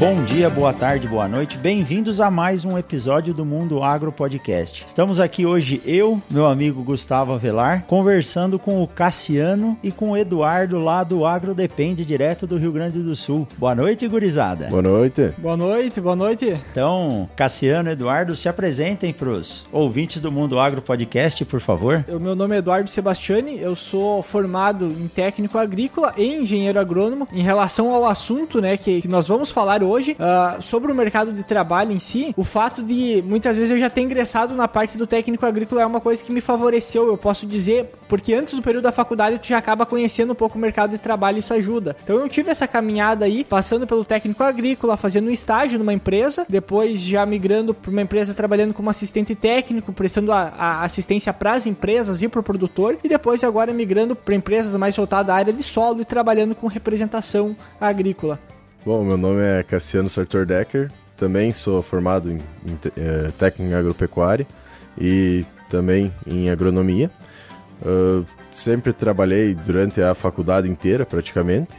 Bom dia, boa tarde, boa noite. Bem-vindos a mais um episódio do Mundo Agro Podcast. Estamos aqui hoje eu, meu amigo Gustavo Avelar, conversando com o Cassiano e com o Eduardo lá do Agro Depende, direto do Rio Grande do Sul. Boa noite, gurizada. Boa noite. Boa noite, boa noite. Então, Cassiano e Eduardo, se apresentem para os ouvintes do Mundo Agro Podcast, por favor. O meu nome é Eduardo Sebastiani, eu sou formado em técnico agrícola e engenheiro agrônomo. Em relação ao assunto, né, que, que nós vamos falar hoje, uh, sobre o mercado de trabalho em si, o fato de muitas vezes eu já ter ingressado na parte do técnico agrícola é uma coisa que me favoreceu, eu posso dizer, porque antes do período da faculdade tu já acaba conhecendo um pouco o mercado de trabalho e isso ajuda. Então eu tive essa caminhada aí, passando pelo técnico agrícola, fazendo um estágio numa empresa, depois já migrando para uma empresa trabalhando como assistente técnico, prestando a, a assistência para as empresas e para o produtor, e depois agora migrando para empresas mais voltadas à área de solo e trabalhando com representação agrícola. Bom, meu nome é Cassiano Sartor Decker, também sou formado em, em é, técnico agropecuária e também em agronomia. Uh, sempre trabalhei durante a faculdade inteira, praticamente,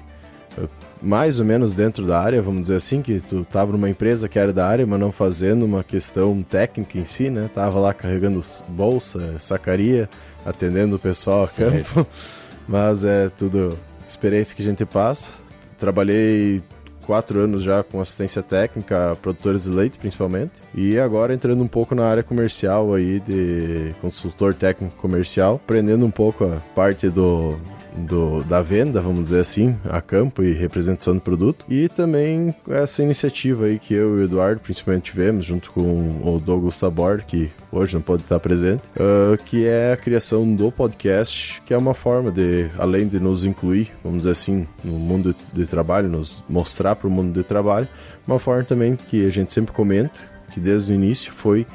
uh, mais ou menos dentro da área, vamos dizer assim, que tu estava numa empresa que era da área, mas não fazendo uma questão técnica em si, né? Tava lá carregando bolsa, sacaria, atendendo o pessoal a campo, mas é tudo experiência que a gente passa. Trabalhei quatro anos já com assistência técnica, produtores de leite principalmente. E agora entrando um pouco na área comercial aí, de consultor técnico comercial, aprendendo um pouco a parte do do, da venda, vamos dizer assim, a campo e representação do produto. E também essa iniciativa aí que eu e o Eduardo principalmente tivemos, junto com o Douglas Tabor, que hoje não pode estar presente, uh, que é a criação do podcast, que é uma forma de, além de nos incluir, vamos dizer assim, no mundo de trabalho, nos mostrar para o mundo de trabalho, uma forma também que a gente sempre comenta, que desde o início foi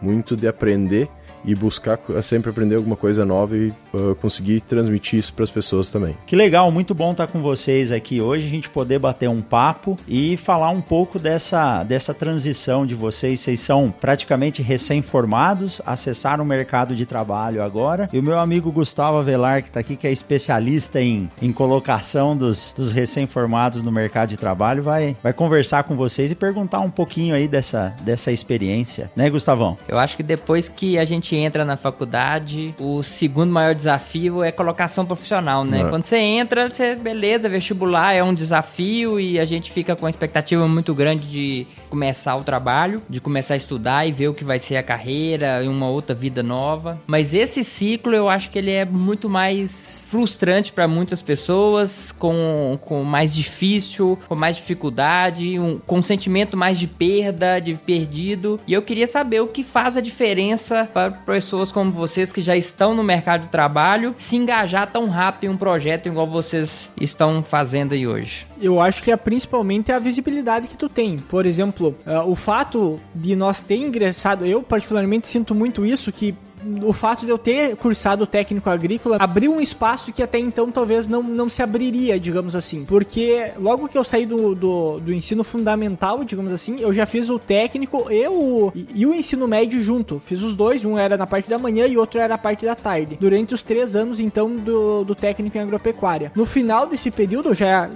muito de aprender e buscar sempre aprender alguma coisa nova e uh, conseguir transmitir isso para as pessoas também. Que legal, muito bom estar com vocês aqui hoje, a gente poder bater um papo e falar um pouco dessa, dessa transição de vocês. Vocês são praticamente recém-formados, acessaram o mercado de trabalho agora. E o meu amigo Gustavo Avelar, que está aqui, que é especialista em, em colocação dos, dos recém-formados no mercado de trabalho, vai, vai conversar com vocês e perguntar um pouquinho aí dessa, dessa experiência, né, Gustavão? Eu acho que depois que a gente entra na faculdade, o segundo maior desafio é colocação profissional, né? É. Quando você entra, você, beleza, vestibular é um desafio e a gente fica com a expectativa muito grande de começar o trabalho, de começar a estudar e ver o que vai ser a carreira e uma outra vida nova. Mas esse ciclo eu acho que ele é muito mais frustrante para muitas pessoas, com, com mais difícil, com mais dificuldade, um, com um sentimento mais de perda, de perdido. E eu queria saber o que faz a diferença para pessoas como vocês que já estão no mercado de trabalho se engajar tão rápido em um projeto igual vocês estão fazendo aí hoje. Eu acho que é principalmente a visibilidade que tu tem. Por exemplo, uh, o fato de nós ter ingressado, eu particularmente sinto muito isso, que o fato de eu ter cursado técnico agrícola abriu um espaço que até então talvez não, não se abriria, digamos assim. Porque logo que eu saí do, do, do ensino fundamental, digamos assim, eu já fiz o técnico e o, e o ensino médio junto. Fiz os dois, um era na parte da manhã e outro era na parte da tarde. Durante os três anos, então, do, do técnico em agropecuária. No final desse período, eu já,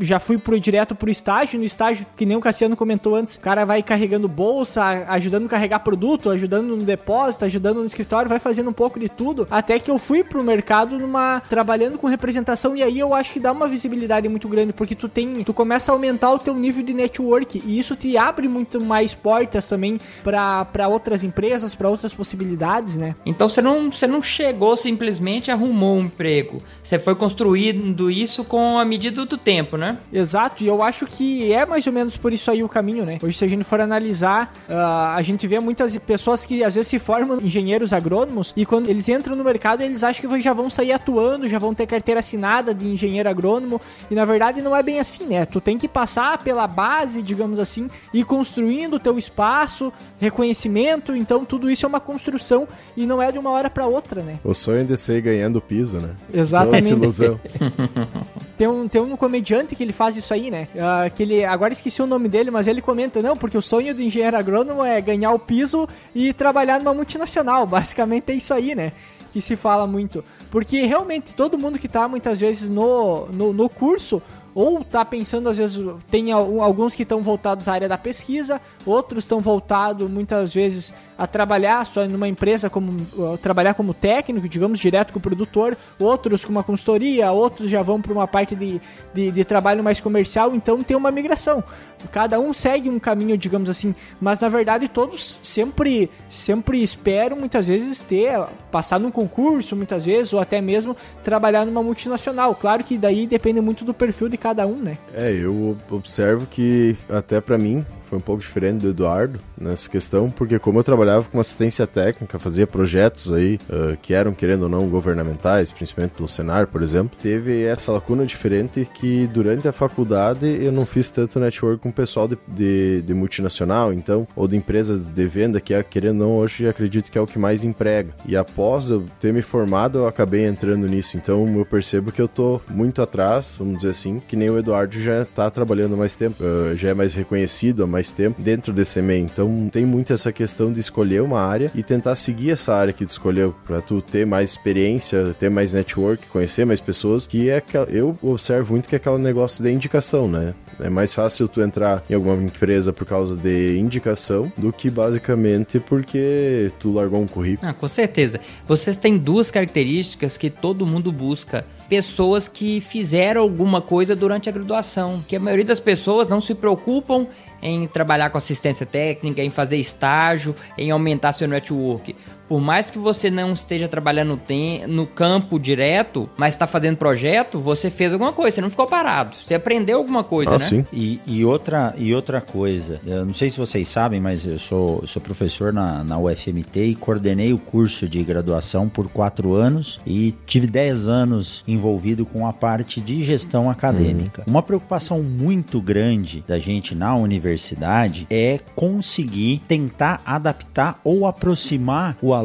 já fui pro, direto pro estágio. No estágio, que nem o Cassiano comentou antes, o cara vai carregando bolsa, ajudando a carregar produto, ajudando no depósito, ajudando no escritório escritório, vai fazendo um pouco de tudo, até que eu fui pro mercado numa trabalhando com representação e aí eu acho que dá uma visibilidade muito grande, porque tu tem, tu começa a aumentar o teu nível de network e isso te abre muito mais portas também para outras empresas, para outras possibilidades, né? Então você não, você não chegou simplesmente arrumou um emprego. Você foi construindo isso com a medida do tempo, né? Exato, e eu acho que é mais ou menos por isso aí o caminho, né? Hoje se a gente for analisar, uh, a gente vê muitas pessoas que às vezes se formam engenheiros agrônomos e quando eles entram no mercado eles acham que já vão sair atuando, já vão ter carteira assinada de engenheiro agrônomo e na verdade não é bem assim, né? Tu tem que passar pela base, digamos assim, e construindo o teu espaço, reconhecimento, então tudo isso é uma construção e não é de uma hora para outra, né? O sonho de ser ganhando piso, né? Exatamente. Nossa ilusão. Tem um, tem um comediante que ele faz isso aí, né? Uh, que ele, agora esqueci o nome dele, mas ele comenta, não, porque o sonho do engenheiro agrônomo é ganhar o piso e trabalhar numa multinacional. Basicamente é isso aí, né? Que se fala muito. Porque realmente todo mundo que tá muitas vezes no, no, no curso ou tá pensando, às vezes, tem alguns que estão voltados à área da pesquisa, outros estão voltados muitas vezes a trabalhar só numa empresa como trabalhar como técnico, digamos, direto com o produtor, outros com uma consultoria, outros já vão para uma parte de, de, de, trabalho mais comercial, então tem uma migração. Cada um segue um caminho, digamos assim, mas na verdade todos sempre sempre esperam muitas vezes ter passar num concurso, muitas vezes ou até mesmo trabalhar numa multinacional. Claro que daí depende muito do perfil de cada um, né? É, eu observo que até para mim foi um pouco diferente do Eduardo nessa questão, porque como eu trabalhava com assistência técnica, fazia projetos aí uh, que eram, querendo ou não, governamentais, principalmente pelo Senar, por exemplo, teve essa lacuna diferente que durante a faculdade eu não fiz tanto network com pessoal de, de, de multinacional, então, ou de empresas de venda, que é, querendo ou não, hoje acredito que é o que mais emprega. E após eu ter me formado, eu acabei entrando nisso, então eu percebo que eu tô muito atrás, vamos dizer assim, que nem o Eduardo já tá trabalhando mais tempo, uh, já é mais reconhecido, mais tempo dentro desse MEI. Então tem muito essa questão de escolher uma área e tentar seguir essa área que tu escolheu para tu ter mais experiência, ter mais network, conhecer mais pessoas, que é que eu observo muito que é aquele negócio da indicação, né? É mais fácil tu entrar em alguma empresa por causa de indicação do que basicamente porque tu largou um currículo. Ah, com certeza. Vocês têm duas características que todo mundo busca pessoas que fizeram alguma coisa durante a graduação, que a maioria das pessoas não se preocupam em trabalhar com assistência técnica, em fazer estágio, em aumentar seu network por mais que você não esteja trabalhando no campo direto, mas está fazendo projeto, você fez alguma coisa, você não ficou parado. Você aprendeu alguma coisa, ah, né? Sim. E, e, outra, e outra coisa, eu não sei se vocês sabem, mas eu sou, sou professor na, na UFMT e coordenei o curso de graduação por quatro anos e tive dez anos envolvido com a parte de gestão acadêmica. Uhum. Uma preocupação muito grande da gente na universidade é conseguir tentar adaptar ou aproximar o aluno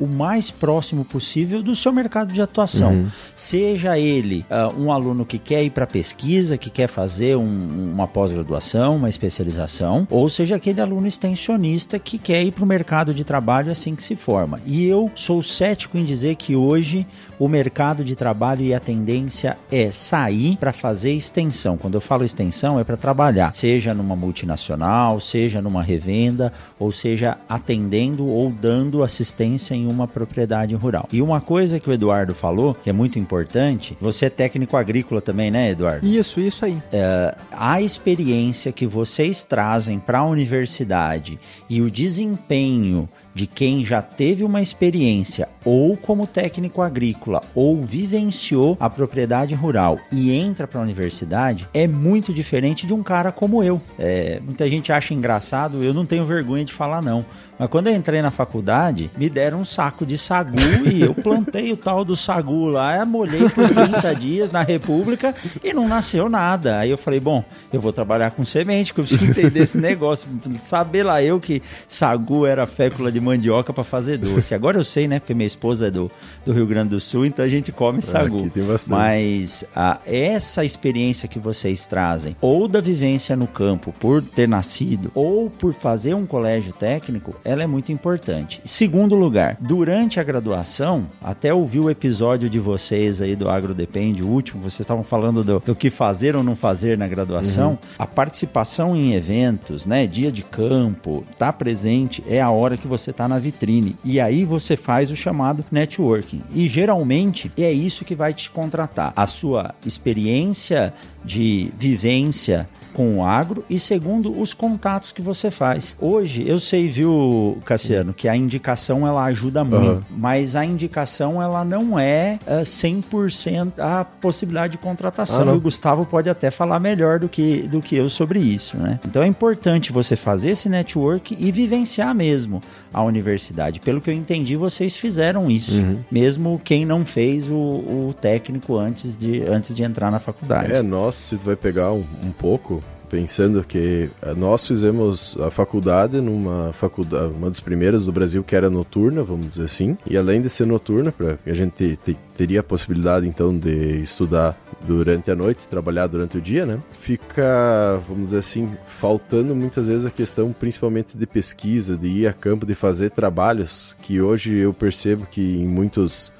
o mais próximo possível do seu mercado de atuação. Uhum. Seja ele uh, um aluno que quer ir para pesquisa, que quer fazer um, uma pós-graduação, uma especialização, ou seja aquele aluno extensionista que quer ir para o mercado de trabalho assim que se forma. E eu sou cético em dizer que hoje o mercado de trabalho e a tendência é sair para fazer extensão. Quando eu falo extensão, é para trabalhar, seja numa multinacional, seja numa revenda, ou seja atendendo ou dando assistência em uma propriedade rural. E uma coisa que o Eduardo falou, que é muito importante, você é técnico agrícola também, né, Eduardo? Isso, isso aí. É, a experiência que vocês trazem para a universidade e o desempenho de quem já teve uma experiência ou como técnico agrícola ou vivenciou a propriedade rural e entra para a universidade é muito diferente de um cara como eu. É, muita gente acha engraçado, eu não tenho vergonha de falar não. Mas quando eu entrei na faculdade, me deram um saco de sagu e eu plantei o tal do sagu lá, molhei por 30 dias na República e não nasceu nada. Aí eu falei, bom, eu vou trabalhar com semente, que eu preciso entender esse negócio. Saber lá eu que sagu era fécula de mandioca para fazer doce. Agora eu sei, né? Porque minha esposa é do, do Rio Grande do Sul, então a gente come sagu. Mas a, essa experiência que vocês trazem, ou da vivência no campo por ter nascido, ou por fazer um colégio técnico, ela é muito importante. Segundo lugar, durante a graduação, até ouvi o episódio de vocês aí do Agro Depende, o último, vocês estavam falando do, do que fazer ou não fazer na graduação, uhum. a participação em eventos, né, dia de campo, tá presente, é a hora que você tá na vitrine. E aí você faz o chamado networking. E geralmente é isso que vai te contratar. A sua experiência de vivência com o agro e segundo os contatos que você faz. Hoje eu sei, viu, Cassiano, que a indicação ela ajuda muito, uhum. mas a indicação ela não é uh, eh, 100% a possibilidade de contratação. Ah, e o Gustavo pode até falar melhor do que, do que eu sobre isso, né? Então é importante você fazer esse network e vivenciar mesmo a universidade. Pelo que eu entendi, vocês fizeram isso, uhum. mesmo quem não fez o, o, técnico antes de, antes de entrar na faculdade. É, nossa, se tu vai pegar um, um pouco, pensando que eh, nós fizemos a faculdade numa faculdade, uma das primeiras do Brasil que era noturna, vamos dizer assim, e além de ser noturna, para a gente te, teria a possibilidade então de estudar durante a noite, trabalhar durante o dia, né? Fica, vamos dizer assim, faltando muitas vezes a questão principalmente de pesquisa, de ir a campo, de fazer trabalhos que hoje eu percebo que em muitos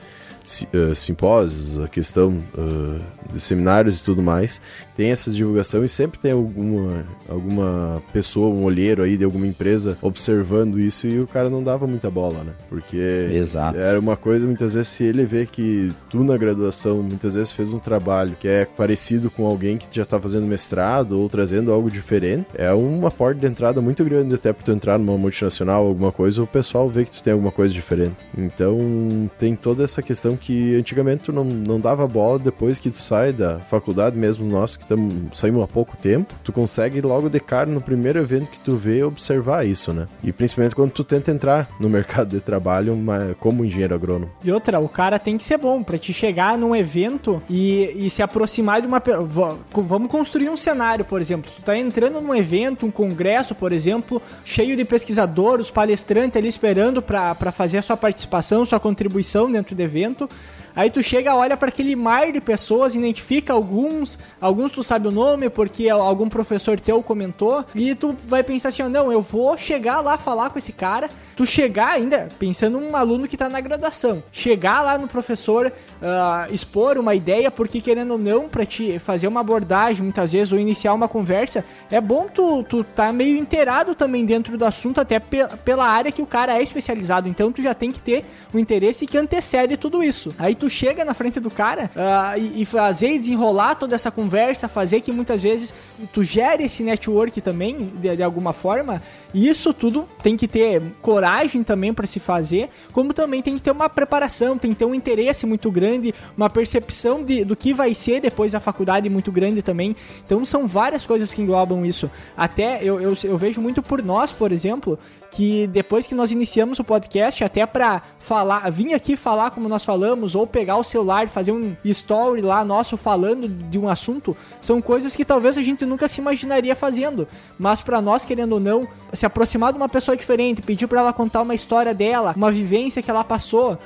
uh, simpósios, a questão uh, de seminários e tudo mais, tem essa divulgação e sempre tem alguma, alguma pessoa, um olheiro aí de alguma empresa observando isso e o cara não dava muita bola, né? Porque Exato. era uma coisa, muitas vezes, se ele vê que tu na graduação muitas vezes fez um trabalho que é parecido com alguém que já tá fazendo mestrado ou trazendo algo diferente, é uma porta de entrada muito grande até pra tu entrar numa multinacional, alguma coisa, o pessoal vê que tu tem alguma coisa diferente. Então tem toda essa questão que antigamente tu não, não dava bola depois que tu sai da faculdade, mesmo nós que tamo, saímos há pouco tempo, tu consegue logo de cara no primeiro evento que tu vê observar isso, né? E principalmente quando tu tenta entrar no mercado de trabalho como engenheiro agrônomo. E outra, o cara tem que ser bom para te chegar num evento e, e se aproximar de uma. Vamos construir um cenário, por exemplo. Tu tá entrando num evento, um congresso, por exemplo, cheio de pesquisadores, palestrantes ali esperando para fazer a sua participação, sua contribuição dentro do evento. Aí tu chega, olha para aquele mar de pessoas, identifica alguns, alguns tu sabe o nome porque algum professor teu comentou, e tu vai pensar assim, não, eu vou chegar lá falar com esse cara. Tu chegar ainda, pensando num aluno que tá na graduação, chegar lá no professor, uh, expor uma ideia, porque querendo ou não, pra te fazer uma abordagem, muitas vezes, ou iniciar uma conversa, é bom tu, tu tá meio inteirado também dentro do assunto, até pe pela área que o cara é especializado. Então tu já tem que ter o interesse que antecede tudo isso. Aí tu chega na frente do cara uh, e, e, fazer desenrolar toda essa conversa, fazer que muitas vezes tu gere esse network também, de, de alguma forma, isso tudo tem que ter coragem também para se fazer, como também tem que ter uma preparação, tem que ter um interesse muito grande, uma percepção de, do que vai ser depois da faculdade muito grande também. Então são várias coisas que englobam isso. Até eu, eu, eu vejo muito por nós, por exemplo, que depois que nós iniciamos o podcast, até para falar, vir aqui falar como nós falamos, ou pegar o celular e fazer um story lá nosso falando de um assunto, são coisas que talvez a gente nunca se imaginaria fazendo. Mas para nós, querendo ou não, se aproximar de uma pessoa diferente, pedir para ela contar uma história dela, uma vivência que ela passou, uh,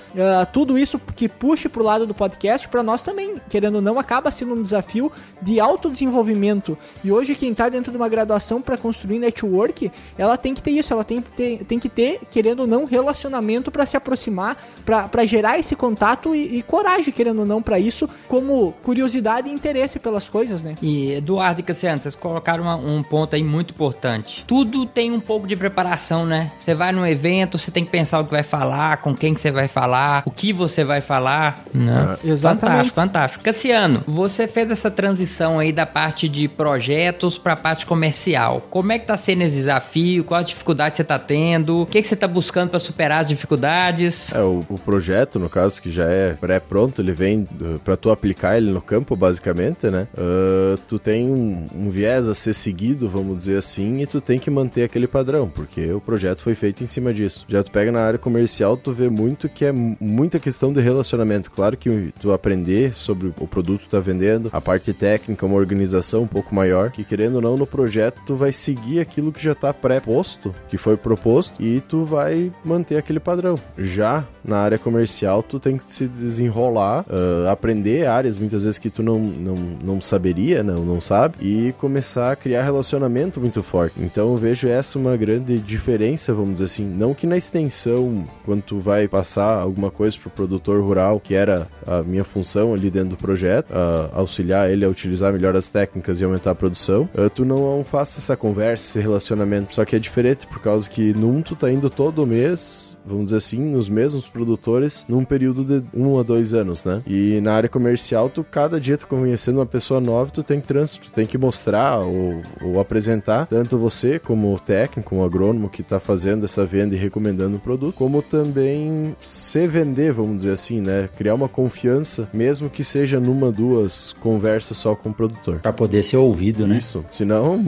tudo isso que puxe pro lado do podcast, para nós também, querendo ou não, acaba sendo um desafio de autodesenvolvimento. E hoje, quem tá dentro de uma graduação para construir network, ela tem que ter isso, ela tem que ter, tem que ter querendo ou não, relacionamento para se aproximar, para gerar esse contato e, e, coragem, querendo ou não, para isso, como curiosidade e interesse pelas coisas, né? E Eduardo e Cassiano, vocês colocaram uma, um ponto aí muito importante. Tudo tem um pouco de preparação, né? Você vai num evento, você tem que pensar o que vai falar, com quem que você vai falar, o que você vai falar, né? É, exatamente. Fantástico, fantástico. Cassiano, você fez essa transição aí da parte de projetos para a parte comercial. Como é que tá sendo esse desafio? Quais dificuldades você tá tendo? O que, que você está buscando para superar as dificuldades? É, o, o, projeto, no caso, que já é pré-pronto, ele vem para tu aplicar ele no campo, basicamente, né? Uh, tu tem um, um, viés a ser seguido, vamos dizer assim, e tu tem que manter aquele padrão, porque o projeto foi feito em cima disso. Já tu pega na área comercial, tu vê muito que é muita questão de relacionamento. Claro que tu aprender sobre o produto que tá vendendo, a parte técnica, uma organização um pouco maior, que querendo ou não, no projeto tu vai seguir aquilo que já tá pré-posto, que foi proposto proposto e tu vai manter aquele padrão. Já na área comercial, tu tem que se desenrolar, uh, aprender áreas muitas vezes que tu não, não, não saberia, não, não sabe, e começar a criar relacionamento muito forte. Então eu vejo essa uma grande diferença, vamos dizer assim. Não que na extensão, quando tu vai passar alguma coisa pro produtor rural, que era a minha função ali dentro do projeto, uh, auxiliar ele a utilizar melhor as técnicas e aumentar a produção, uh, tu não faça essa conversa, esse relacionamento. Só que é diferente por causa que num tu tá indo todo mês, vamos dizer assim, nos mesmos produtores, num período de um a dois anos, né? E na área comercial, tu cada dia tu conhecendo uma pessoa nova, tu tem que trans, tu tem que mostrar ou, ou apresentar tanto você como técnico, como agrônomo que tá fazendo essa venda e recomendando o produto, como também se vender, vamos dizer assim, né? Criar uma confiança, mesmo que seja numa, duas conversas só com o produtor. Para poder ser ouvido, né? Isso. Senão,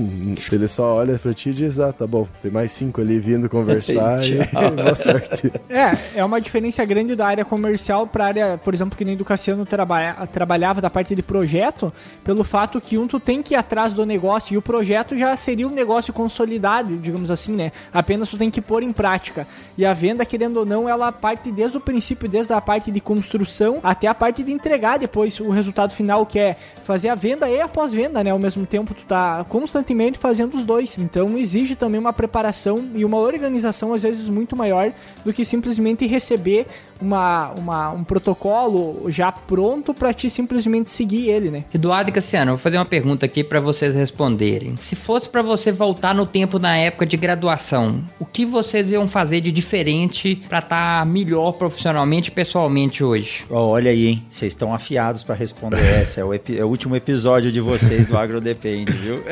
ele só olha para ti e diz: "Ah, tá bom, tem mais cinco ali vindo conversar e boa sorte. É, é uma diferença grande da área comercial para a área, por exemplo, que nem do Cassiano trabalha, trabalhava da parte de projeto, pelo fato que um tu tem que ir atrás do negócio e o projeto já seria um negócio consolidado, digamos assim, né? Apenas tu tem que pôr em prática. E a venda, querendo ou não, ela parte desde o princípio, desde a parte de construção até a parte de entregar depois o resultado final, que é fazer a venda e a pós-venda, né? Ao mesmo tempo, tu tá constantemente fazendo os dois. Então exige também uma preparação e uma organização, às vezes, muito maior do que simplesmente receber uma, uma, um protocolo já pronto para te simplesmente seguir ele, né? Eduardo e Cassiano, vou fazer uma pergunta aqui para vocês responderem. Se fosse para você voltar no tempo na época de graduação, o que vocês iam fazer de diferente para estar tá melhor profissionalmente e pessoalmente hoje? Oh, olha aí, hein? Vocês estão afiados para responder essa. É o, é o, último episódio de vocês do Agro Depende, viu?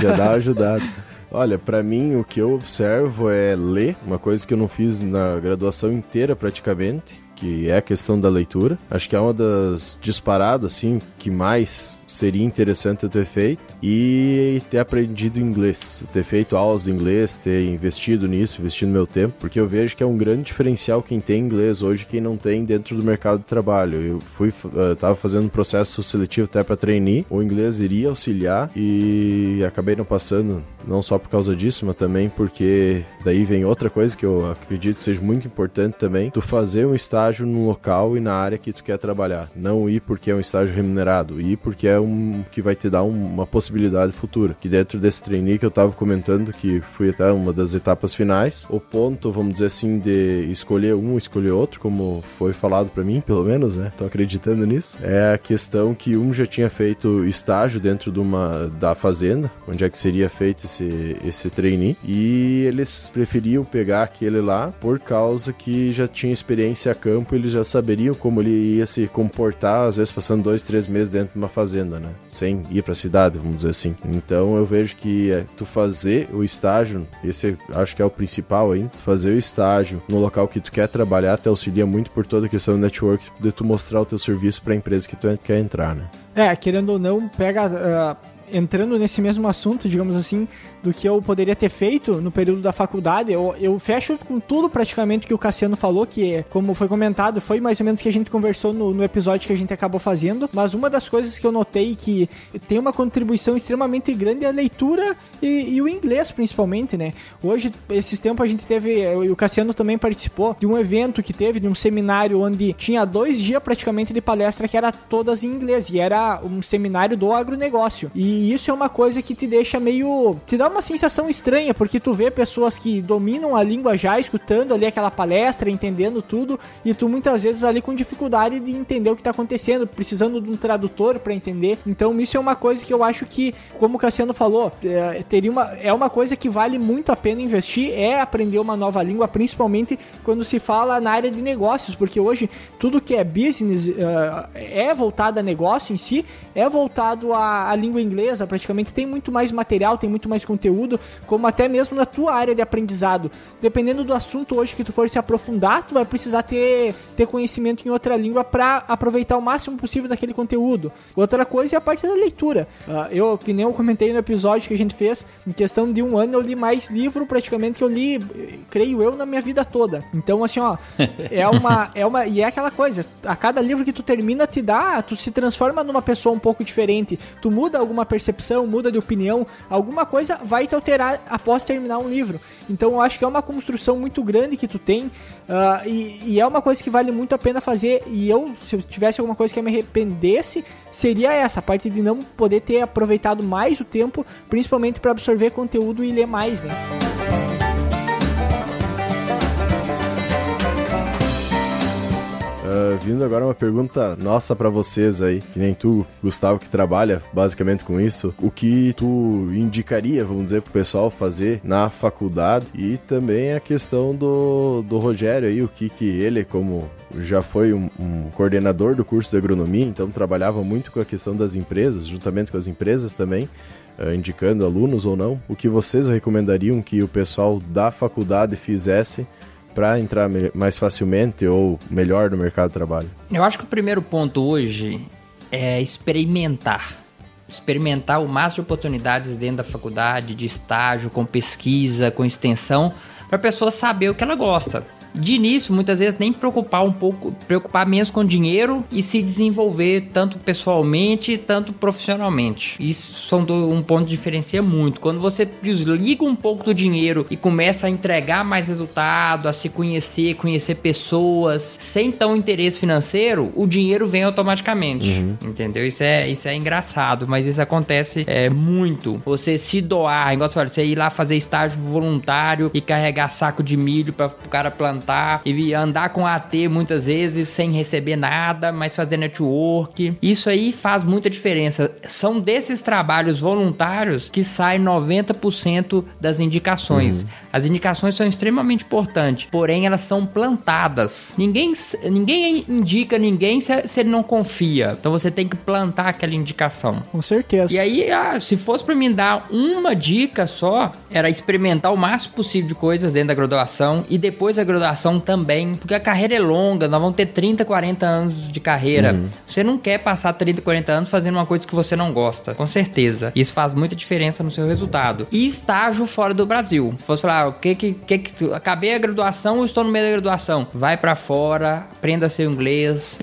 Já dá uma ajudada. Olha, para mim o que eu observo é ler, uma coisa que eu não fiz na graduação inteira praticamente, que é a questão da leitura. Acho que é uma das disparadas assim que mais seria interessante eu ter feito e ter aprendido inglês, ter feito aulas de inglês, ter investido nisso, investido meu tempo, porque eu vejo que é um grande diferencial quem tem inglês hoje quem não tem dentro do mercado de trabalho. Eu fui uh, tava fazendo um processo seletivo até para trainee, o inglês iria auxiliar e acabei não passando, não só por causa disso, mas também porque daí vem outra coisa que eu acredito seja muito importante também, tu fazer um estágio no local e na área que tu quer trabalhar, não ir porque é um estágio remunerado, ir porque é um que vai te dar um, uma possibilidade futura. Que dentro desse trainee que eu estava comentando, que foi até uma das etapas finais, o ponto, vamos dizer assim, de escolher um, escolher outro, como foi falado para mim, pelo menos, né? Tô acreditando nisso. É a questão que um já tinha feito estágio dentro de uma da fazenda, onde é que seria feito esse esse trainee, e eles preferiam pegar aquele lá por causa que já tinha experiência a campo, eles já saberiam como ele ia se comportar, às vezes passando dois, três meses dentro de uma fazenda, né? Sem ir para a cidade, vamos assim. Então eu vejo que é, tu fazer o estágio, esse acho que é o principal aí, fazer o estágio no local que tu quer trabalhar te auxilia muito por toda a questão do network, de tu mostrar o teu serviço para a empresa que tu quer entrar, né? É, querendo ou não, pega uh entrando nesse mesmo assunto, digamos assim, do que eu poderia ter feito no período da faculdade, eu, eu fecho com tudo praticamente que o Cassiano falou, que como foi comentado, foi mais ou menos que a gente conversou no, no episódio que a gente acabou fazendo, mas uma das coisas que eu notei que tem uma contribuição extremamente grande é a leitura e, e o inglês, principalmente, né? Hoje, esses tempos a gente teve, e o Cassiano também participou de um evento que teve, de um seminário onde tinha dois dias praticamente de palestra que era todas em inglês, e era um seminário do agronegócio. E e isso é uma coisa que te deixa meio. te dá uma sensação estranha, porque tu vê pessoas que dominam a língua já, escutando ali aquela palestra, entendendo tudo, e tu muitas vezes ali com dificuldade de entender o que tá acontecendo, precisando de um tradutor para entender. Então isso é uma coisa que eu acho que, como o Cassiano falou, é, teria uma, é uma coisa que vale muito a pena investir, é aprender uma nova língua, principalmente quando se fala na área de negócios, porque hoje tudo que é business uh, é voltado a negócio em si, é voltado à, língua inglesa empresa, praticamente tem muito mais material, tem muito mais conteúdo, como até mesmo na tua área de aprendizado. Dependendo do assunto hoje que tu for se aprofundar, tu vai precisar ter, ter conhecimento em outra língua para aproveitar o máximo possível daquele conteúdo. Outra coisa é a parte da leitura. Uh, eu, que nem eu comentei no episódio que a gente fez, em questão de um ano eu li mais livro praticamente que eu li, creio eu, na minha vida toda. Então, assim, ó, é uma, é uma, e é aquela coisa, a cada livro que tu termina te dá, tu se transforma numa pessoa um pouco diferente, tu muda alguma percepção, muda de opinião, alguma coisa vai te alterar após terminar um livro. Então eu acho que é uma construção muito grande que tu tem uh, e, e, é uma coisa que vale muito a pena fazer. E eu, se eu tivesse alguma coisa que eu me arrependesse, seria essa, a parte de não poder ter aproveitado mais o tempo, principalmente para absorver conteúdo e ler mais, né? Uh, vindo agora uma pergunta nossa para vocês aí, que nem tu, Gustavo, que trabalha basicamente com isso. O que tu indicaria, vamos dizer, pro pessoal fazer na faculdade e também a questão do, do Rogério aí, o que que ele, como já foi um, um, coordenador do curso de agronomia, então trabalhava muito com a questão das empresas, juntamente com as empresas também, uh, indicando alunos ou não. O que vocês recomendariam que o pessoal da faculdade fizesse para entrar mais facilmente ou melhor no mercado de trabalho? Eu acho que o primeiro ponto hoje é experimentar. Experimentar o máximo de oportunidades dentro da faculdade, de estágio, com pesquisa, com extensão, para a pessoa saber o que ela gosta. De início, muitas vezes nem preocupar um pouco, preocupar menos com dinheiro e se desenvolver tanto pessoalmente, tanto profissionalmente. Isso são um ponto que diferencia muito. Quando você desliga um pouco do dinheiro e começa a entregar mais resultado, a se conhecer, conhecer pessoas, sem tão interesse financeiro, o dinheiro vem automaticamente. Uhum. Entendeu? Isso é, isso é engraçado, mas isso acontece é, muito. Você se doar, igual você você ir lá fazer estágio voluntário e carregar saco de milho para o cara plantar e andar com AT muitas vezes sem receber nada, mas fazer network. Isso aí faz muita diferença. São desses trabalhos voluntários que sai 90% das indicações. Uhum. As indicações são extremamente importantes, porém elas são plantadas. Ninguém, ninguém indica ninguém se, se ele não confia. Então você tem que plantar aquela indicação. Com certeza. E aí, ah, se fosse para mim dar uma dica só, era experimentar o máximo possível de coisas dentro da graduação e depois da graduação também, porque a carreira é longa, nós vamos ter 30, 40 anos de carreira. Uhum. Você não quer passar 30, 40 anos fazendo uma coisa que você não gosta, com certeza. Isso faz muita diferença no seu resultado. E estágio fora do Brasil. Se fosse falar, ah, o que que, que, que acabei a graduação ou estou no meio da graduação? Vai para fora, aprenda seu inglês,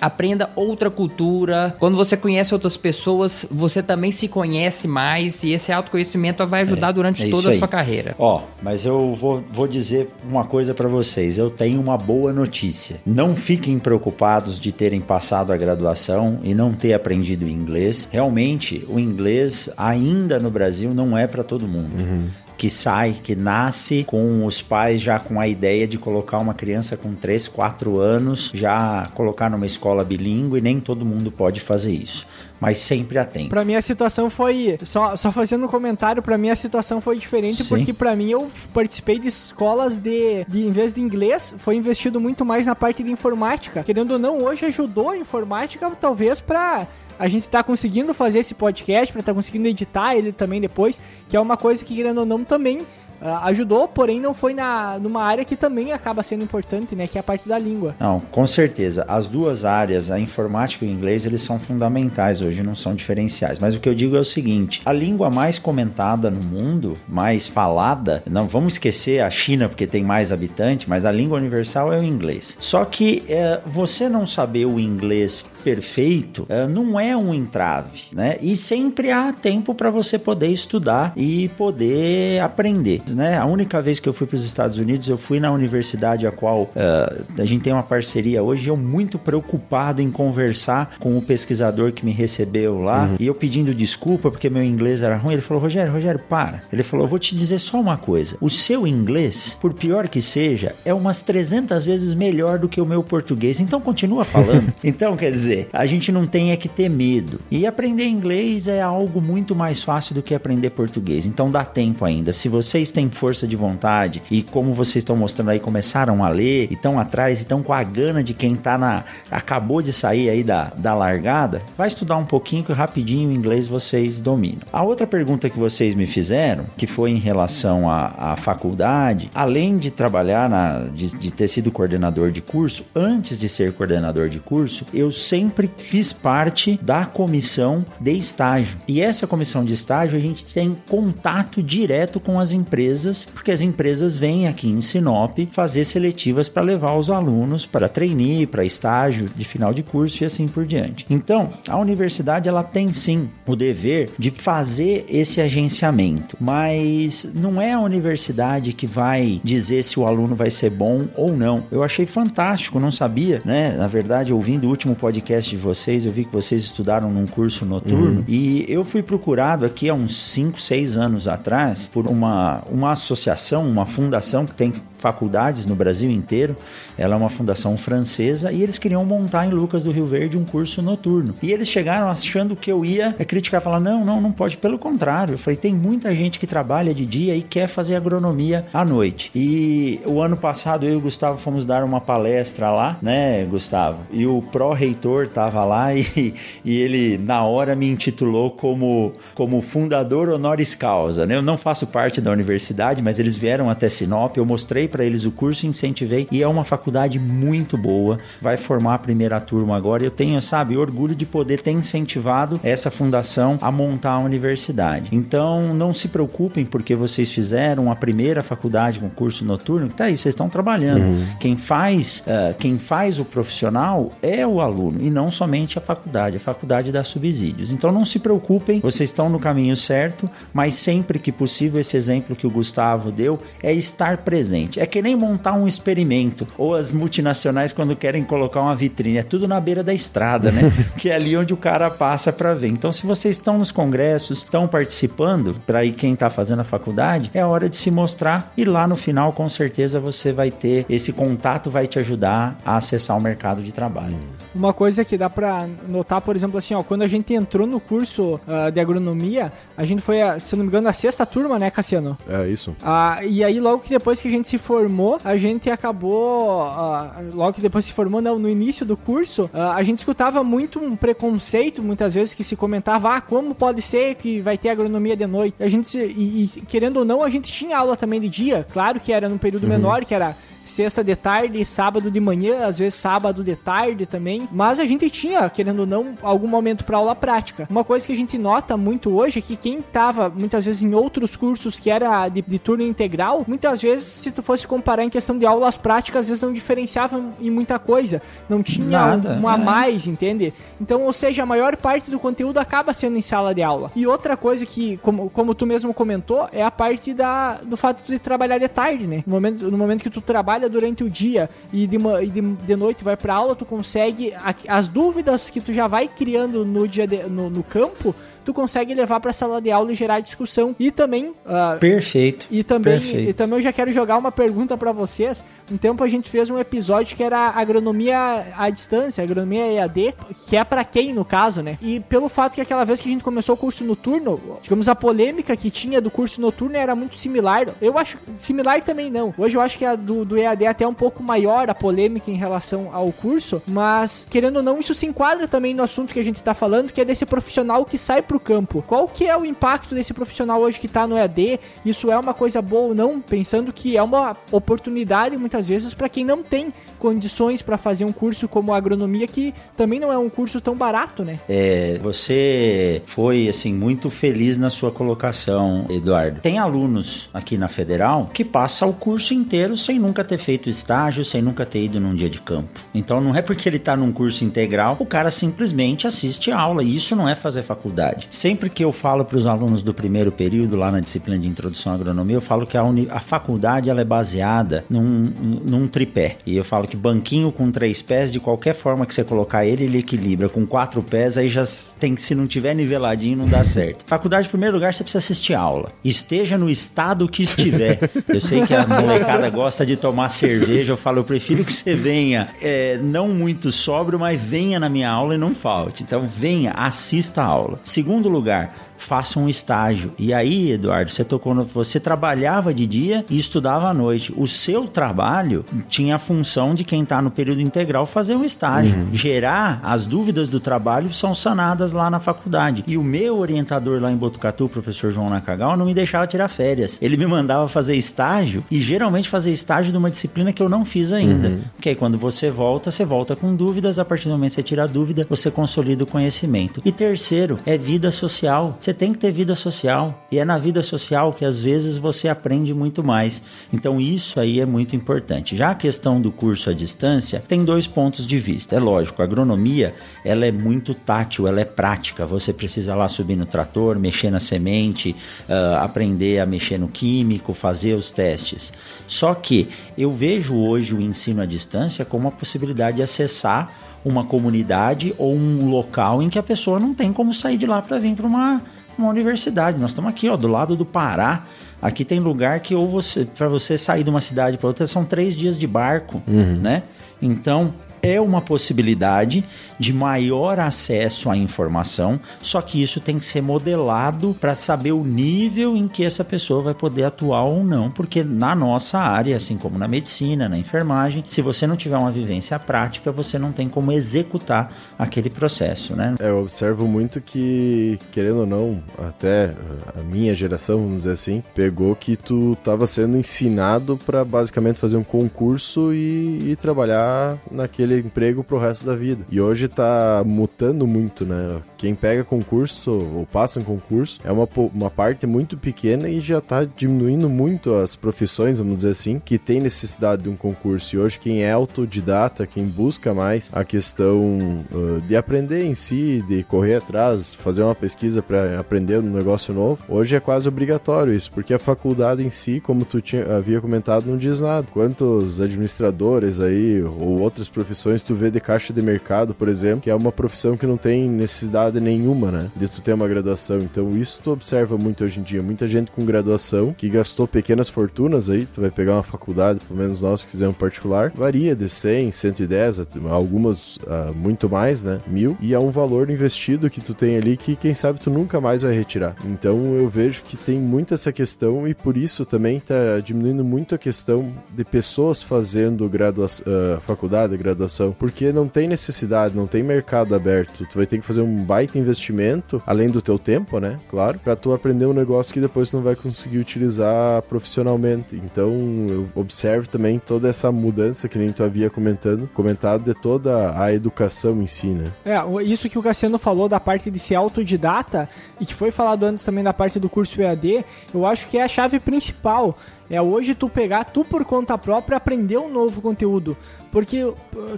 aprenda outra cultura. Quando você conhece outras pessoas, você também se conhece mais e esse autoconhecimento vai ajudar é, durante é toda a sua carreira. Ó, mas eu vou, vou dizer uma coisa para vocês. Eu tenho uma boa notícia. Não fiquem preocupados de terem passado a graduação e não ter aprendido inglês. Realmente, o inglês ainda no Brasil não é para todo mundo. Uhum que sai, que nasce com os pais já com a ideia de colocar uma criança com 3, 4 anos, já colocar numa escola bilíngue, nem todo mundo pode fazer isso mas sempre atento. Para mim a situação foi só, só fazendo um comentário, para mim a situação foi diferente Sim. porque para mim eu participei de escolas de, de em vez de inglês, foi investido muito mais na parte de informática. Querendo ou não, hoje ajudou a informática talvez para a gente tá conseguindo fazer esse podcast, para tá conseguindo editar ele também depois, que é uma coisa que, querendo ou não, também Uh, ajudou, porém não foi na, numa área que também acaba sendo importante, né? Que é a parte da língua. Não, com certeza. As duas áreas, a informática e o inglês, eles são fundamentais hoje, não são diferenciais. Mas o que eu digo é o seguinte: a língua mais comentada no mundo, mais falada, não vamos esquecer a China porque tem mais habitantes, mas a língua universal é o inglês. Só que é, você não saber o inglês perfeito é, não é um entrave, né? E sempre há tempo para você poder estudar e poder aprender né? A única vez que eu fui para os Estados Unidos, eu fui na universidade a qual uh, a gente tem uma parceria hoje. Eu muito preocupado em conversar com o pesquisador que me recebeu lá uhum. e eu pedindo desculpa porque meu inglês era ruim. Ele falou: Rogério, Rogério, para. Ele falou: vou te dizer só uma coisa. O seu inglês, por pior que seja, é umas 300 vezes melhor do que o meu português. Então continua falando. então, quer dizer, a gente não tem é que ter medo. E aprender inglês é algo muito mais fácil do que aprender português. Então dá tempo ainda. Se vocês têm força de vontade e como vocês estão mostrando aí, começaram a ler e estão atrás e estão com a gana de quem tá na. acabou de sair aí da, da largada, vai estudar um pouquinho que rapidinho o inglês vocês dominam. A outra pergunta que vocês me fizeram, que foi em relação à, à faculdade, além de trabalhar na. De, de ter sido coordenador de curso, antes de ser coordenador de curso, eu sempre fiz parte da comissão de estágio. E essa comissão de estágio a gente tem contato direto com as empresas empresas, porque as empresas vêm aqui em Sinop fazer seletivas para levar os alunos para trainee, para estágio de final de curso e assim por diante. Então, a universidade ela tem sim o dever de fazer esse agenciamento, mas não é a universidade que vai dizer se o aluno vai ser bom ou não. Eu achei fantástico, não sabia, né? Na verdade, ouvindo o último podcast de vocês, eu vi que vocês estudaram num curso noturno uhum. e eu fui procurado aqui há uns 5, 6 anos atrás por uma uma associação, uma fundação que tem faculdades no Brasil inteiro. Ela é uma fundação francesa e eles queriam montar em Lucas do Rio Verde um curso noturno. E eles chegaram achando que eu ia criticar, falar: não, não, não pode. Pelo contrário, eu falei: tem muita gente que trabalha de dia e quer fazer agronomia à noite. E o ano passado eu e o Gustavo fomos dar uma palestra lá, né, Gustavo? E o pró-reitor tava lá e, e ele, na hora, me intitulou como, como fundador honoris causa. Né? Eu não faço parte da universidade, mas eles vieram até Sinop, eu mostrei para eles o curso, incentivei e é uma faculdade muito boa. Vai formar a primeira turma agora. Eu tenho, sabe, orgulho de poder ter incentivado essa fundação a montar a universidade. Então, não se preocupem porque vocês fizeram a primeira faculdade com curso noturno, que tá aí, vocês estão trabalhando. Uhum. Quem faz, uh, quem faz o profissional é o aluno e não somente a faculdade. A faculdade dá subsídios. Então, não se preocupem, vocês estão no caminho certo, mas sempre que possível, esse exemplo que o Gustavo deu é estar presente. É que nem montar um experimento ou as multinacionais quando querem colocar uma vitrine, é tudo na beira da estrada, né? que é ali onde o cara passa para ver. Então, se vocês estão nos congressos, estão participando, para aí quem está fazendo a faculdade, é hora de se mostrar e lá no final, com certeza, você vai ter esse contato, vai te ajudar a acessar o mercado de trabalho. Uma coisa que dá para notar, por exemplo, assim, ó, quando a gente entrou no curso uh, de agronomia, a gente foi, se não me engano, a sexta turma, né, Cassiano? É, isso. Uh, e aí, logo que depois que a gente se formou, a gente acabou, uh, logo que depois se formou, não, no início do curso, a gente escutava muito um preconceito, muitas vezes, que se comentava, ah, como pode ser que vai ter agronomia de noite? A gente, e, e querendo ou não, a gente tinha aula também de dia, claro que era num período uhum. menor, que era sexta de tarde, sábado de manhã, às vezes sábado de tarde também. Mas a gente tinha, querendo ou não, algum momento para aula prática. Uma coisa que a gente nota muito hoje é que quem tava muitas vezes em outros cursos que era de, de turno integral, muitas vezes, se tu fosse comparar em questão de aulas práticas, às vezes não diferenciavam em muita coisa. Não tinha Nada, um, um a é. mais, entende? Então, ou seja, a maior parte do conteúdo acaba sendo em sala de aula. E outra coisa que, como, como tu mesmo comentou, é a parte da, do fato de trabalhar de tarde, né? No momento, no momento que tu trabalha trabalha durante o dia e de, e de, de noite vai pra aula, tu consegue. as dúvidas que tu já vai criando no dia de, no, no campo, tu consegue levar para a sala de aula e gerar discussão. E também. Uh, Perfeito. E também, Perfeito. e também eu já quero jogar uma pergunta para vocês. Um tempo a gente fez um episódio que era agronomia à distância, agronomia EAD, que é para quem no caso, né? E pelo fato que aquela vez que a gente começou o curso noturno, digamos, a polêmica que tinha do curso noturno era muito similar. Eu acho similar também não. Hoje eu acho que a do, do EAD é até um pouco maior a polêmica em relação ao curso, mas querendo ou não, isso se enquadra também no assunto que a gente tá falando, que é desse profissional que sai pro campo. Qual que é o impacto desse profissional hoje que tá no EAD? Isso é uma coisa boa ou não? Pensando que é uma oportunidade muitas vezes para quem não tem condições para fazer um curso como agronomia, que também não é um curso tão barato, né? É, você foi assim muito feliz na sua colocação, Eduardo. Tem alunos aqui na Federal que passa o curso inteiro sem nunca ter feito estágio, sem nunca ter ido num dia de campo. Então não é porque ele tá num curso integral, o cara simplesmente assiste a aula. E isso não é fazer faculdade. Sempre que eu falo para os alunos do primeiro período lá na disciplina de introdução à agronomia, eu falo que a, a faculdade ela é baseada num, num tripé. E eu falo que banquinho com três pés, de qualquer forma que você colocar ele, ele equilibra. Com quatro pés, aí já tem que, se não tiver niveladinho, não dá certo. Faculdade, em primeiro lugar, você precisa assistir aula. Esteja no estado que estiver. Eu sei que a molecada gosta de tomar cerveja, eu falo, eu prefiro que você venha, é, não muito sóbrio, mas venha na minha aula e não falte. Então, venha, assista a aula. Segundo lugar, faça um estágio. E aí, Eduardo, você tocou no, você trabalhava de dia e estudava à noite. O seu trabalho tinha a função de quem está no período integral fazer um estágio, uhum. gerar as dúvidas do trabalho são sanadas lá na faculdade. E o meu orientador lá em Botucatu, o professor João Nakagawa, não me deixava tirar férias. Ele me mandava fazer estágio e geralmente fazer estágio de uma disciplina que eu não fiz ainda. Uhum. Porque aí quando você volta, você volta com dúvidas, a partir do momento que você tira a dúvida, você consolida o conhecimento. E terceiro, é vida social. Você você tem que ter vida social. E é na vida social que às vezes você aprende muito mais. Então isso aí é muito importante. Já a questão do curso à distância tem dois pontos de vista. É lógico, a agronomia ela é muito tátil, ela é prática. Você precisa lá subir no trator, mexer na semente, uh, aprender a mexer no químico, fazer os testes. Só que eu vejo hoje o ensino à distância como uma possibilidade de acessar uma comunidade ou um local em que a pessoa não tem como sair de lá para vir para uma uma universidade. Nós estamos aqui, ó, do lado do Pará. Aqui tem lugar que ou você, para você sair de uma cidade para outra, são três dias de barco, uhum. né? Então é uma possibilidade de maior acesso à informação, só que isso tem que ser modelado para saber o nível em que essa pessoa vai poder atuar ou não, porque na nossa área, assim como na medicina, na enfermagem, se você não tiver uma vivência prática, você não tem como executar aquele processo, né? É, eu observo muito que, querendo ou não, até a minha geração, vamos dizer assim, pegou que tu estava sendo ensinado para basicamente fazer um concurso e, e trabalhar naquele emprego pro resto da vida. E hoje tá mutando muito, né? Quem pega concurso ou passa um concurso é uma, uma parte muito pequena e já tá diminuindo muito as profissões, vamos dizer assim, que tem necessidade de um concurso. E hoje quem é autodidata, quem busca mais a questão uh, de aprender em si, de correr atrás, fazer uma pesquisa para aprender um negócio novo, hoje é quase obrigatório isso, porque a faculdade em si, como tu tinha, havia comentado, não diz nada. Quantos administradores aí ou outras profissões tu vê de caixa de mercado, por exemplo, que é uma profissão que não tem necessidade nenhuma, né? De tu ter uma graduação. Então isso tu observa muito hoje em dia. Muita gente com graduação que gastou pequenas fortunas aí. Tu vai pegar uma faculdade, pelo menos nós que fizemos particular, varia de 100, 110, algumas uh, muito mais, né? Mil. E é um valor investido que tu tem ali que quem sabe tu nunca mais vai retirar. Então eu vejo que tem muito essa questão e por isso também tá diminuindo muito a questão de pessoas fazendo graduação, uh, faculdade, graduação, porque não tem necessidade, não tem mercado aberto. Tu vai ter que fazer um baita investimento, além do teu tempo, né? Claro, para tu aprender um negócio que depois tu não vai conseguir utilizar profissionalmente. Então, eu observo também toda essa mudança que nem tu havia comentando, comentado de toda a educação em si, né? É, isso que o Cassiano falou da parte de ser autodidata e que foi falado antes também da parte do curso EAD, eu acho que é a chave principal. É hoje tu pegar, tu por conta própria, aprender um novo conteúdo. Porque,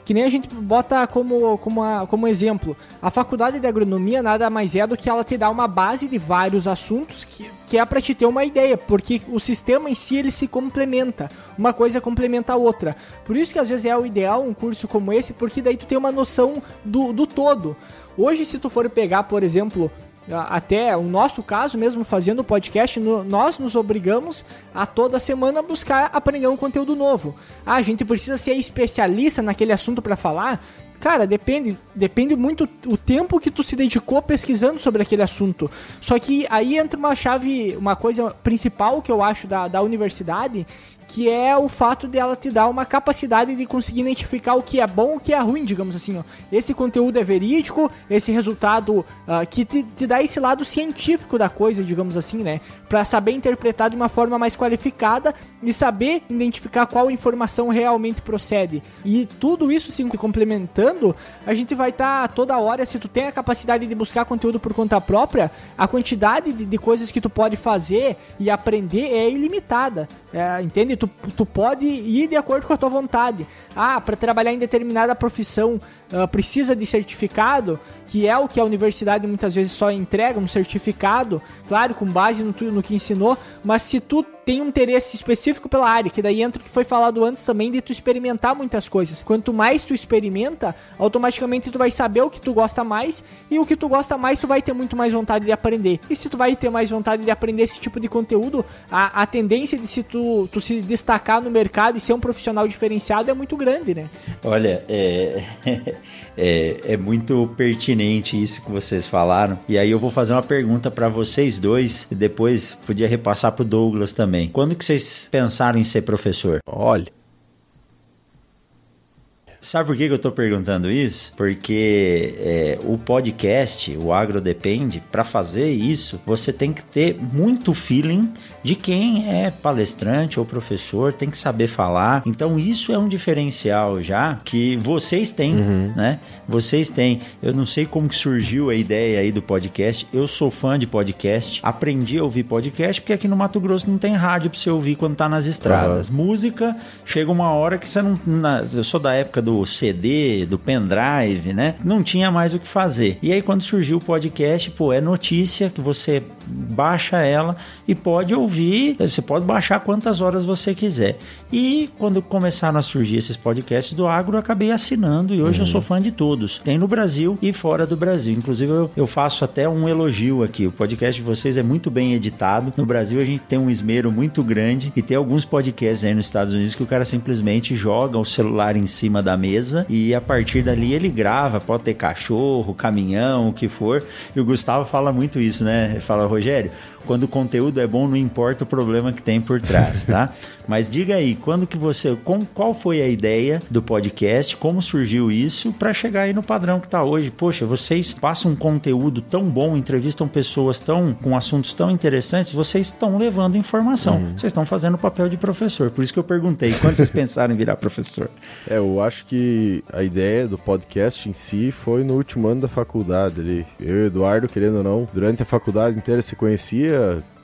que nem a gente bota como, como, a, como exemplo, a faculdade de agronomia nada mais é do que ela te dá uma base de vários assuntos que, que é para te ter uma ideia, porque o sistema em si ele se complementa, uma coisa complementa a outra. Por isso que às vezes é o ideal um curso como esse, porque daí tu tem uma noção do, do todo. Hoje, se tu for pegar, por exemplo, até o nosso caso mesmo fazendo o podcast, nós nos obrigamos a toda semana buscar aprender um conteúdo novo. Ah, a gente precisa ser especialista naquele assunto para falar. Cara, depende, depende muito o tempo que tu se dedicou pesquisando sobre aquele assunto. Só que aí entra uma chave, uma coisa principal que eu acho da, da universidade, que é o fato dela te dar uma capacidade de conseguir identificar o que é bom e o que é ruim, digamos assim. Ó. Esse conteúdo é verídico, esse resultado uh, que te, te, dá esse lado científico da coisa, digamos assim, né? Para saber interpretar de uma forma mais qualificada e saber identificar qual informação realmente procede. E tudo isso se complementando, a gente vai estar tá toda hora, se tu tem a capacidade de buscar conteúdo por conta própria, a quantidade de, de coisas que tu pode fazer e aprender é ilimitada. É, entende? Tu, tu pode ir de acordo com a tua vontade. Ah, para trabalhar em determinada profissão uh, precisa de certificado, que é o que a universidade muitas vezes só entrega, um certificado, claro, com base no, no que ensinou, mas se tu tem um interesse específico pela área, que daí entra o que foi falado antes também de tu experimentar muitas coisas. Quanto mais tu experimenta, automaticamente tu vai saber o que tu gosta mais e o que tu gosta mais tu vai ter muito mais vontade de aprender. E se tu vai ter mais vontade de aprender esse tipo de conteúdo, a, a tendência de se tu, tu se destacar no mercado e ser um profissional diferenciado é muito grande, né? Olha, é, é, é muito pertinente isso que vocês falaram. E aí eu vou fazer uma pergunta para vocês dois e depois podia repassar pro Douglas também. Quando que vocês pensaram em ser professor? Olha. Sabe por que, eu estou perguntando isso? Porque é, o podcast, o Agro Depende, para fazer isso, você tem que ter muito feeling de quem é palestrante ou professor, tem que saber falar. Então, isso é um diferencial já que vocês têm, uhum. né? Vocês têm. Eu não sei como que surgiu a ideia aí do podcast. Eu sou fã de podcast, aprendi a ouvir podcast porque aqui no Mato Grosso não tem rádio para você ouvir quando tá nas estradas. Uhum. Música, chega uma hora que você não. Na, eu sou da época do do CD, do pendrive, né? Não tinha mais o que fazer. E aí quando surgiu o podcast, pô, é notícia que você baixa ela e pode ouvir, você pode baixar quantas horas você quiser. E quando começaram a surgir esses podcasts do agro, eu acabei assinando e hoje uhum. eu sou fã de todos. Tem no Brasil e fora do Brasil. Inclusive eu, eu faço até um elogio aqui. O podcast de vocês é muito bem editado. No Brasil a gente tem um esmero muito grande e tem alguns podcasts aí nos Estados Unidos que o cara simplesmente joga o celular em cima da mesa e a partir dali ele grava, pode ter cachorro, caminhão, o que for. E o Gustavo fala muito isso, né? Ele fala, Rogério, quando o conteúdo é bom, não importa o problema que tem por trás, tá? Mas diga aí, quando que você, com, qual foi a ideia do podcast? Como surgiu isso para chegar aí no padrão que está hoje? Poxa, vocês passam um conteúdo tão bom, entrevistam pessoas tão com assuntos tão interessantes, vocês estão levando informação. Uhum. Vocês estão fazendo o papel de professor. Por isso que eu perguntei, quando vocês pensaram em virar professor? É, eu acho que a ideia do podcast em si foi no último ano da faculdade ali. Eu e o Eduardo, querendo ou não, durante a faculdade inteira se conhecia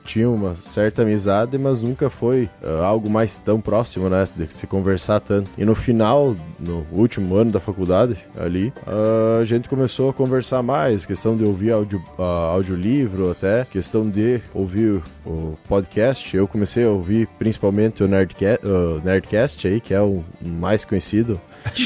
tinha uma certa amizade, mas nunca foi uh, algo mais tão próximo, né? De se conversar tanto. E no final, no último ano da faculdade, ali, uh, a gente começou a conversar mais, questão de ouvir áudio, uh, audiolivro até, questão de ouvir o podcast. Eu comecei a ouvir principalmente o Nerdcast, Nerdcast aí, que é o mais conhecido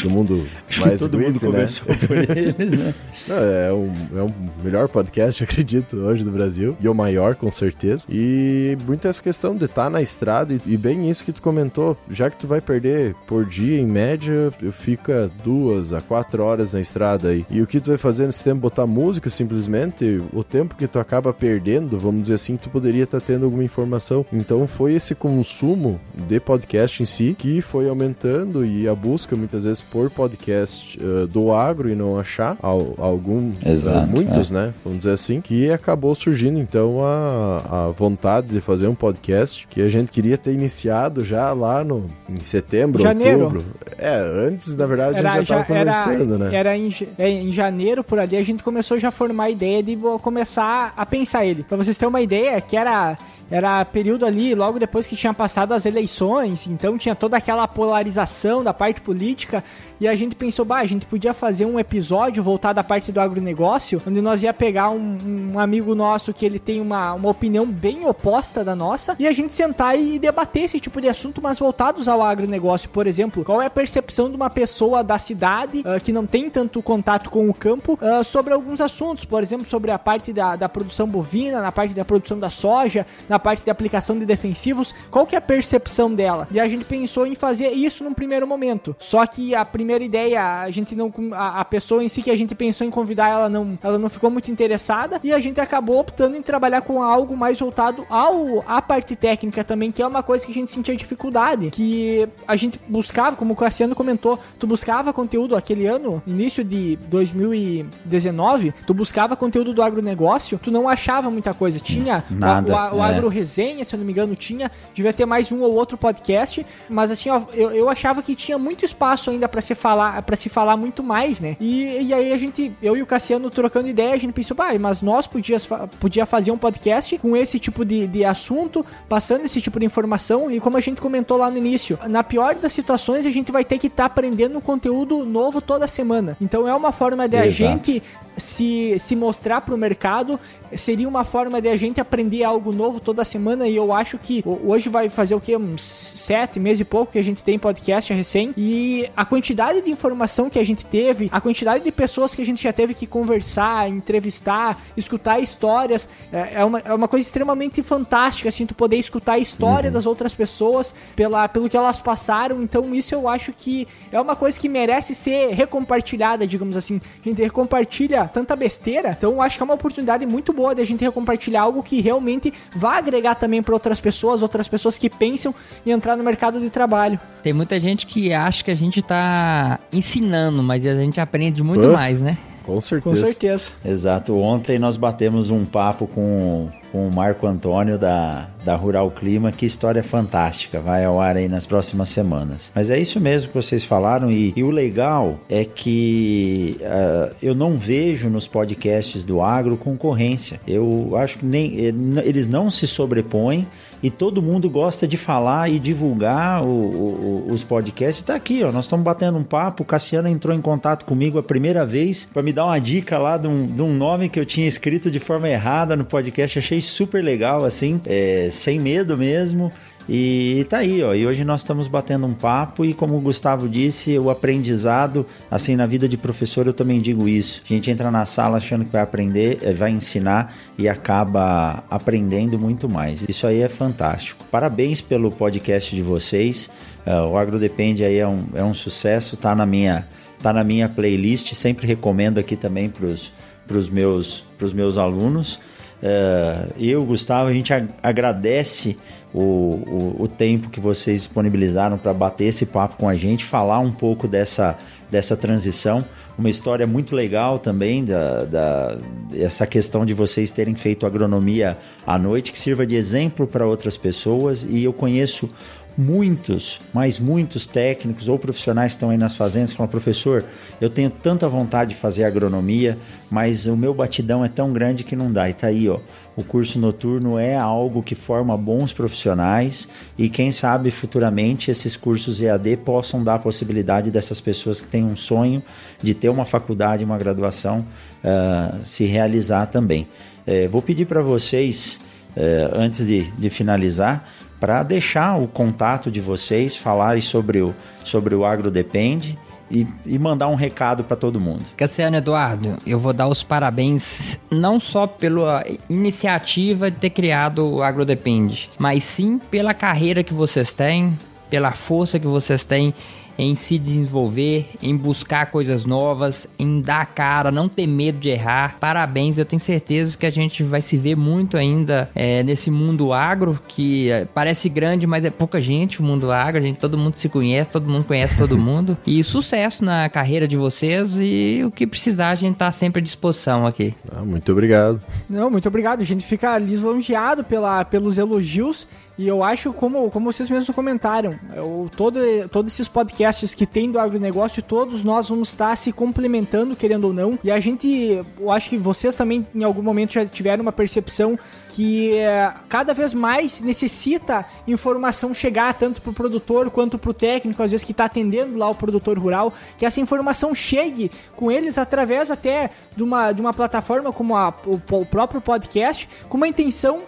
do mundo Acho mais que todo mundo né? começou por ele, né? Não, é, um, é um melhor podcast, eu acredito, hoje do Brasil. E o maior, com certeza. E muita essa questão de estar na estrada e, e, bem isso que tu comentou. Já que tu vai perder por dia, em média, fica duas a quatro horas na estrada aí. E o que tu vai fazer nesse tempo? Botar música simplesmente. O tempo que tu acaba perdendo, vamos dizer assim, tu poderia estar tendo alguma informação. Então foi esse consumo de podcast em si que foi aumentando e a busca muitas vezes por podcast uh, do agro e não achar al, algum, Exato, uh, muitos, é. né? Vamos dizer assim, que acabou surgindo então a, a vontade de fazer um podcast que a gente queria ter iniciado já lá no em setembro, Janeiro. outubro. É, antes na verdade a gente já tava conversando, era, né? Era em, é, em janeiro por ali a gente começou já a formar a ideia de começar a pensar ele. Pra vocês terem uma ideia, que era era período ali, logo depois que tinha passado as eleições, então tinha toda aquela polarização da parte política, e a gente pensou, bah, a gente podia fazer um episódio voltado à parte do agronegócio, onde nós ia pegar um, um amigo nosso que ele tem uma, uma opinião bem oposta da nossa, e a gente sentar e debater esse tipo de assunto, mas voltados ao agronegócio, por exemplo, qual é a percepção de uma pessoa da cidade uh, que não tem tanto contato com o campo uh, sobre alguns assuntos, por exemplo, sobre a parte da, da produção bovina, na parte da produção da soja, na parte de aplicação de defensivos, qual que é a percepção dela? E a gente pensou em fazer isso num primeiro momento. Só que a primeira ideia, a gente não a, a, pessoa em si que a gente pensou em convidar, ela não, ela não ficou muito interessada e a gente acabou optando em trabalhar com algo mais voltado ao a parte técnica também, que é uma coisa que a gente sentia dificuldade, que a gente buscava, como o Cassiano comentou, tu buscava conteúdo aquele ano, início de 2019, tu buscava conteúdo do agronegócio, tu não achava muita coisa. Tinha Nada, o, o, o é. agro resenha, se eu não me engano, tinha, devia ter mais um ou outro podcast, mas assim, ó, eu, eu achava que tinha muito espaço ainda para se falar, para se falar muito mais, né? E, e aí a gente, eu e o Cassiano trocando ideia, a gente pensou, bah, mas nós podíamos podia fazer um podcast com esse tipo de, de assunto, passando esse tipo de informação e como a gente comentou lá no início, na pior das situações a gente vai ter que estar tá aprendendo um conteúdo novo toda semana. Então é uma forma de a Exato. gente se, se mostrar para o mercado seria uma forma de a gente aprender algo novo toda semana e eu acho que hoje vai fazer o que uns sete meses e pouco que a gente tem podcast recém. E a quantidade de informação que a gente teve, a quantidade de pessoas que a gente já teve que conversar, entrevistar, escutar histórias é uma, é uma coisa extremamente fantástica assim tu poder escutar a história uhum. das outras pessoas pela, pelo que elas passaram. Então isso eu acho que é uma coisa que merece ser recompartilhada digamos assim. A gente recompartilha tanta besteira então eu acho que é uma oportunidade muito boa de a gente compartilhar algo que realmente vai agregar também para outras pessoas, outras pessoas que pensam em entrar no mercado de trabalho. Tem muita gente que acha que a gente tá ensinando, mas a gente aprende muito Hã? mais, né? Com certeza. Com certeza. Exato. Ontem nós batemos um papo com, com o Marco Antônio da, da Rural Clima. Que história fantástica. Vai ao ar aí nas próximas semanas. Mas é isso mesmo que vocês falaram. E, e o legal é que uh, eu não vejo nos podcasts do agro concorrência. Eu acho que nem eles não se sobrepõem e todo mundo gosta de falar e divulgar o, o, os podcasts. Tá aqui, ó. Nós estamos batendo um papo. O Cassiano entrou em contato comigo a primeira vez para me dar uma dica lá de um, de um, nome que eu tinha escrito de forma errada no podcast. Achei super legal, assim, é, sem medo mesmo. E tá aí, ó. E hoje nós estamos batendo um papo e como o Gustavo disse, o aprendizado, assim, na vida de professor eu também digo isso. A gente entra na sala achando que vai aprender, eh, vai ensinar e acaba aprendendo muito mais. Isso aí é fantástico. Parabéns pelo podcast de vocês. Uh, o Agro Depende aí é um, é um sucesso, tá na minha tá na minha playlist, sempre recomendo aqui também para os meus, pros meus alunos. Uh, eu, Gustavo, a gente agradece o, o, o, tempo que vocês disponibilizaram para bater esse papo com a gente, falar um pouco dessa, dessa transição. Uma história muito legal também, da, da, essa questão de vocês terem feito agronomia à noite, que sirva de exemplo para outras pessoas. E eu conheço muitos, mas muitos técnicos ou profissionais que estão aí nas fazendas falam, professor, eu tenho tanta vontade de fazer agronomia, mas o meu batidão é tão grande que não dá. E tá aí, ó, o curso noturno é algo que forma bons profissionais e quem sabe futuramente esses cursos EAD possam dar a possibilidade dessas pessoas que têm um sonho de ter uma faculdade, uma graduação, uh, se realizar também. Uh, vou pedir para vocês, uh, antes de, de finalizar, para deixar o contato de vocês, falar sobre o, sobre o Agro Depende e, e mandar um recado para todo mundo. Cassiano Eduardo, eu vou dar os parabéns não só pela iniciativa de ter criado o Agro Depende, mas sim pela carreira que vocês têm, pela força que vocês têm em se desenvolver, em buscar coisas novas, em dar cara, não ter medo de errar. Parabéns, eu tenho certeza que a gente vai se ver muito ainda é, nesse mundo agro, que é, parece grande, mas é pouca gente o mundo agro, a gente, todo mundo se conhece, todo mundo conhece todo mundo. E sucesso na carreira de vocês e o que precisar, a gente tá sempre à disposição aqui. Ah, muito obrigado. Não, muito obrigado. A gente fica lisonjeado pela, pelos elogios e eu acho, como, como vocês mesmos comentaram, eu, todo, todos esses podcasts que tem do agronegócio, todos nós vamos estar se complementando, querendo ou não. E a gente, eu acho que vocês também em algum momento já tiveram uma percepção que é, cada vez mais necessita informação chegar tanto para o produtor quanto para o técnico, às vezes que está atendendo lá o produtor rural, que essa informação chegue com eles através até de uma, de uma plataforma como a, o, o próprio podcast, com uma intenção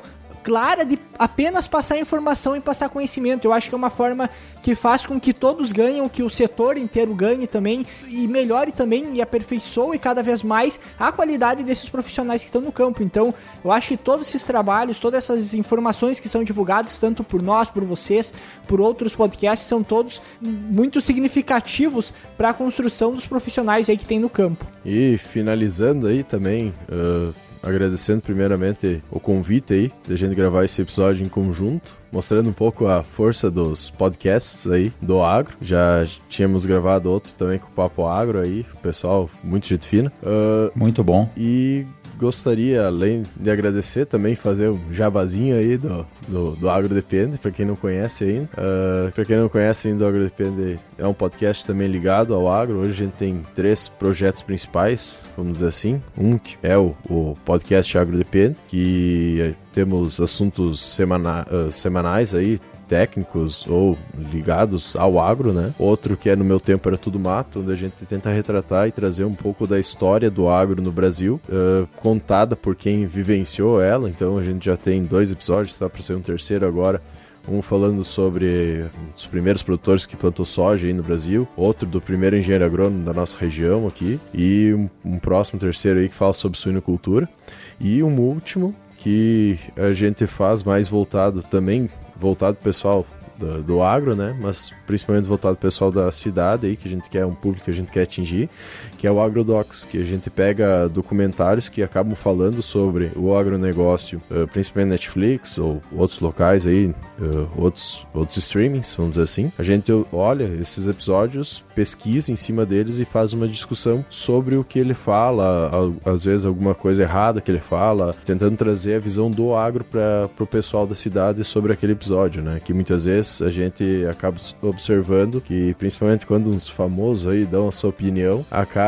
clara de apenas passar informação e passar conhecimento. Eu acho que é uma forma que faz com que todos ganhem, que o setor inteiro ganhe também e melhore também e aperfeiçoe cada vez mais a qualidade desses profissionais que estão no campo. Então, eu acho que todos esses trabalhos, todas essas informações que são divulgadas, tanto por nós, por vocês, por outros podcasts, são todos muito significativos para a construção dos profissionais aí que tem no campo. E finalizando aí também, uh agradecendo primeiramente o convite aí, de a gente gravar esse episódio em conjunto, mostrando um pouco a força dos podcasts aí do agro. Já tínhamos gravado outro também com o Papo Agro aí, o pessoal, muito gente fina. Uh, muito bom. E gostaria, além de agradecer, também fazer um jabazinho aí do, do, do Agro Depende, para quem não conhece ainda. Uh, para quem não conhece ainda, o Agro Depende é um podcast também ligado ao agro. Hoje a gente tem três projetos principais, vamos dizer assim. Um que é o, o podcast Agro Depende, que temos assuntos semana, uh, semanais aí, técnicos ou ligados ao agro, né? Outro que é No Meu Tempo Era Tudo Mato, onde a gente tenta retratar e trazer um pouco da história do agro no Brasil, uh, contada por quem vivenciou ela. Então a gente já tem dois episódios, está para ser um terceiro agora. Um falando sobre os primeiros produtores que plantou soja aí no Brasil, outro do primeiro engenheiro agrônomo da nossa região aqui, e um, um próximo terceiro aí que fala sobre suinocultura. E um último que a gente faz mais voltado também voltado pro pessoal do, do, agro, né? Mas principalmente voltado pro pessoal da cidade aí, que a gente quer, um público que a gente quer atingir, que é o AgroDocs, que a gente pega documentários que acabam falando sobre o agronegócio, uh, principalmente Netflix ou outros locais aí, uh, outros, outros streamings, vamos dizer assim. A gente olha esses episódios, pesquisa em cima deles e faz uma discussão sobre o que ele fala, às vezes alguma coisa errada que ele fala, tentando trazer a visão do agro para o pessoal da cidade sobre aquele episódio, né? Que muitas vezes a gente acaba observando que, principalmente quando uns famosos aí dão a sua opinião, acaba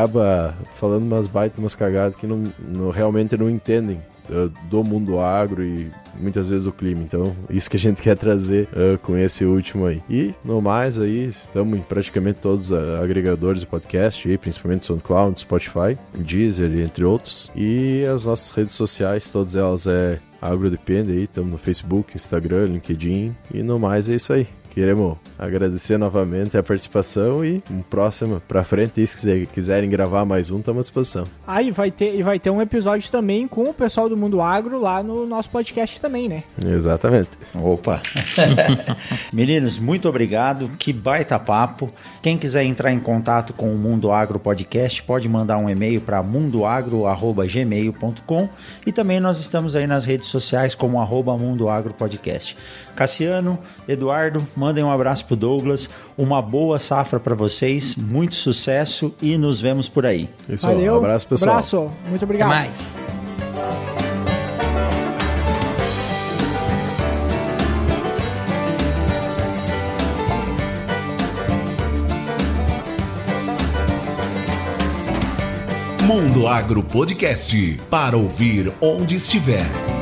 falando umas baitas, umas cagadas que não, não realmente não entendem uh, do mundo agro e muitas vezes o clima. Então, isso que a gente quer trazer uh, com esse último aí. E, no mais, aí, estamos em praticamente todos os agregadores de podcast, aí, principalmente SoundCloud, Spotify, Deezer, entre outros. E as nossas redes sociais, todas elas é AgroDepende aí, estamos no Facebook, Instagram, LinkedIn e no mais é isso aí. Queremos agradecer novamente a participação e um próximo pra frente. E se quiserem gravar mais um, estamos à disposição. Aí ah, vai ter, e vai ter um episódio também com o pessoal do Mundo Agro lá no nosso podcast também, né? Exatamente. Opa! Meninos, muito obrigado. Que baita papo. Quem quiser entrar em contato com o Mundo Agro Podcast, pode mandar um e-mail para mundoagro.gmail.com e também nós estamos aí nas redes sociais como arroba Mundo Agro Podcast. Cassiano, Eduardo, mandem um abraço pro Douglas, uma boa safra para vocês, muito sucesso e nos vemos por aí. Isso, Valeu. Um abraço pessoal. Abraço, muito obrigado. Até mais. Mundo Agro Podcast para ouvir onde estiver.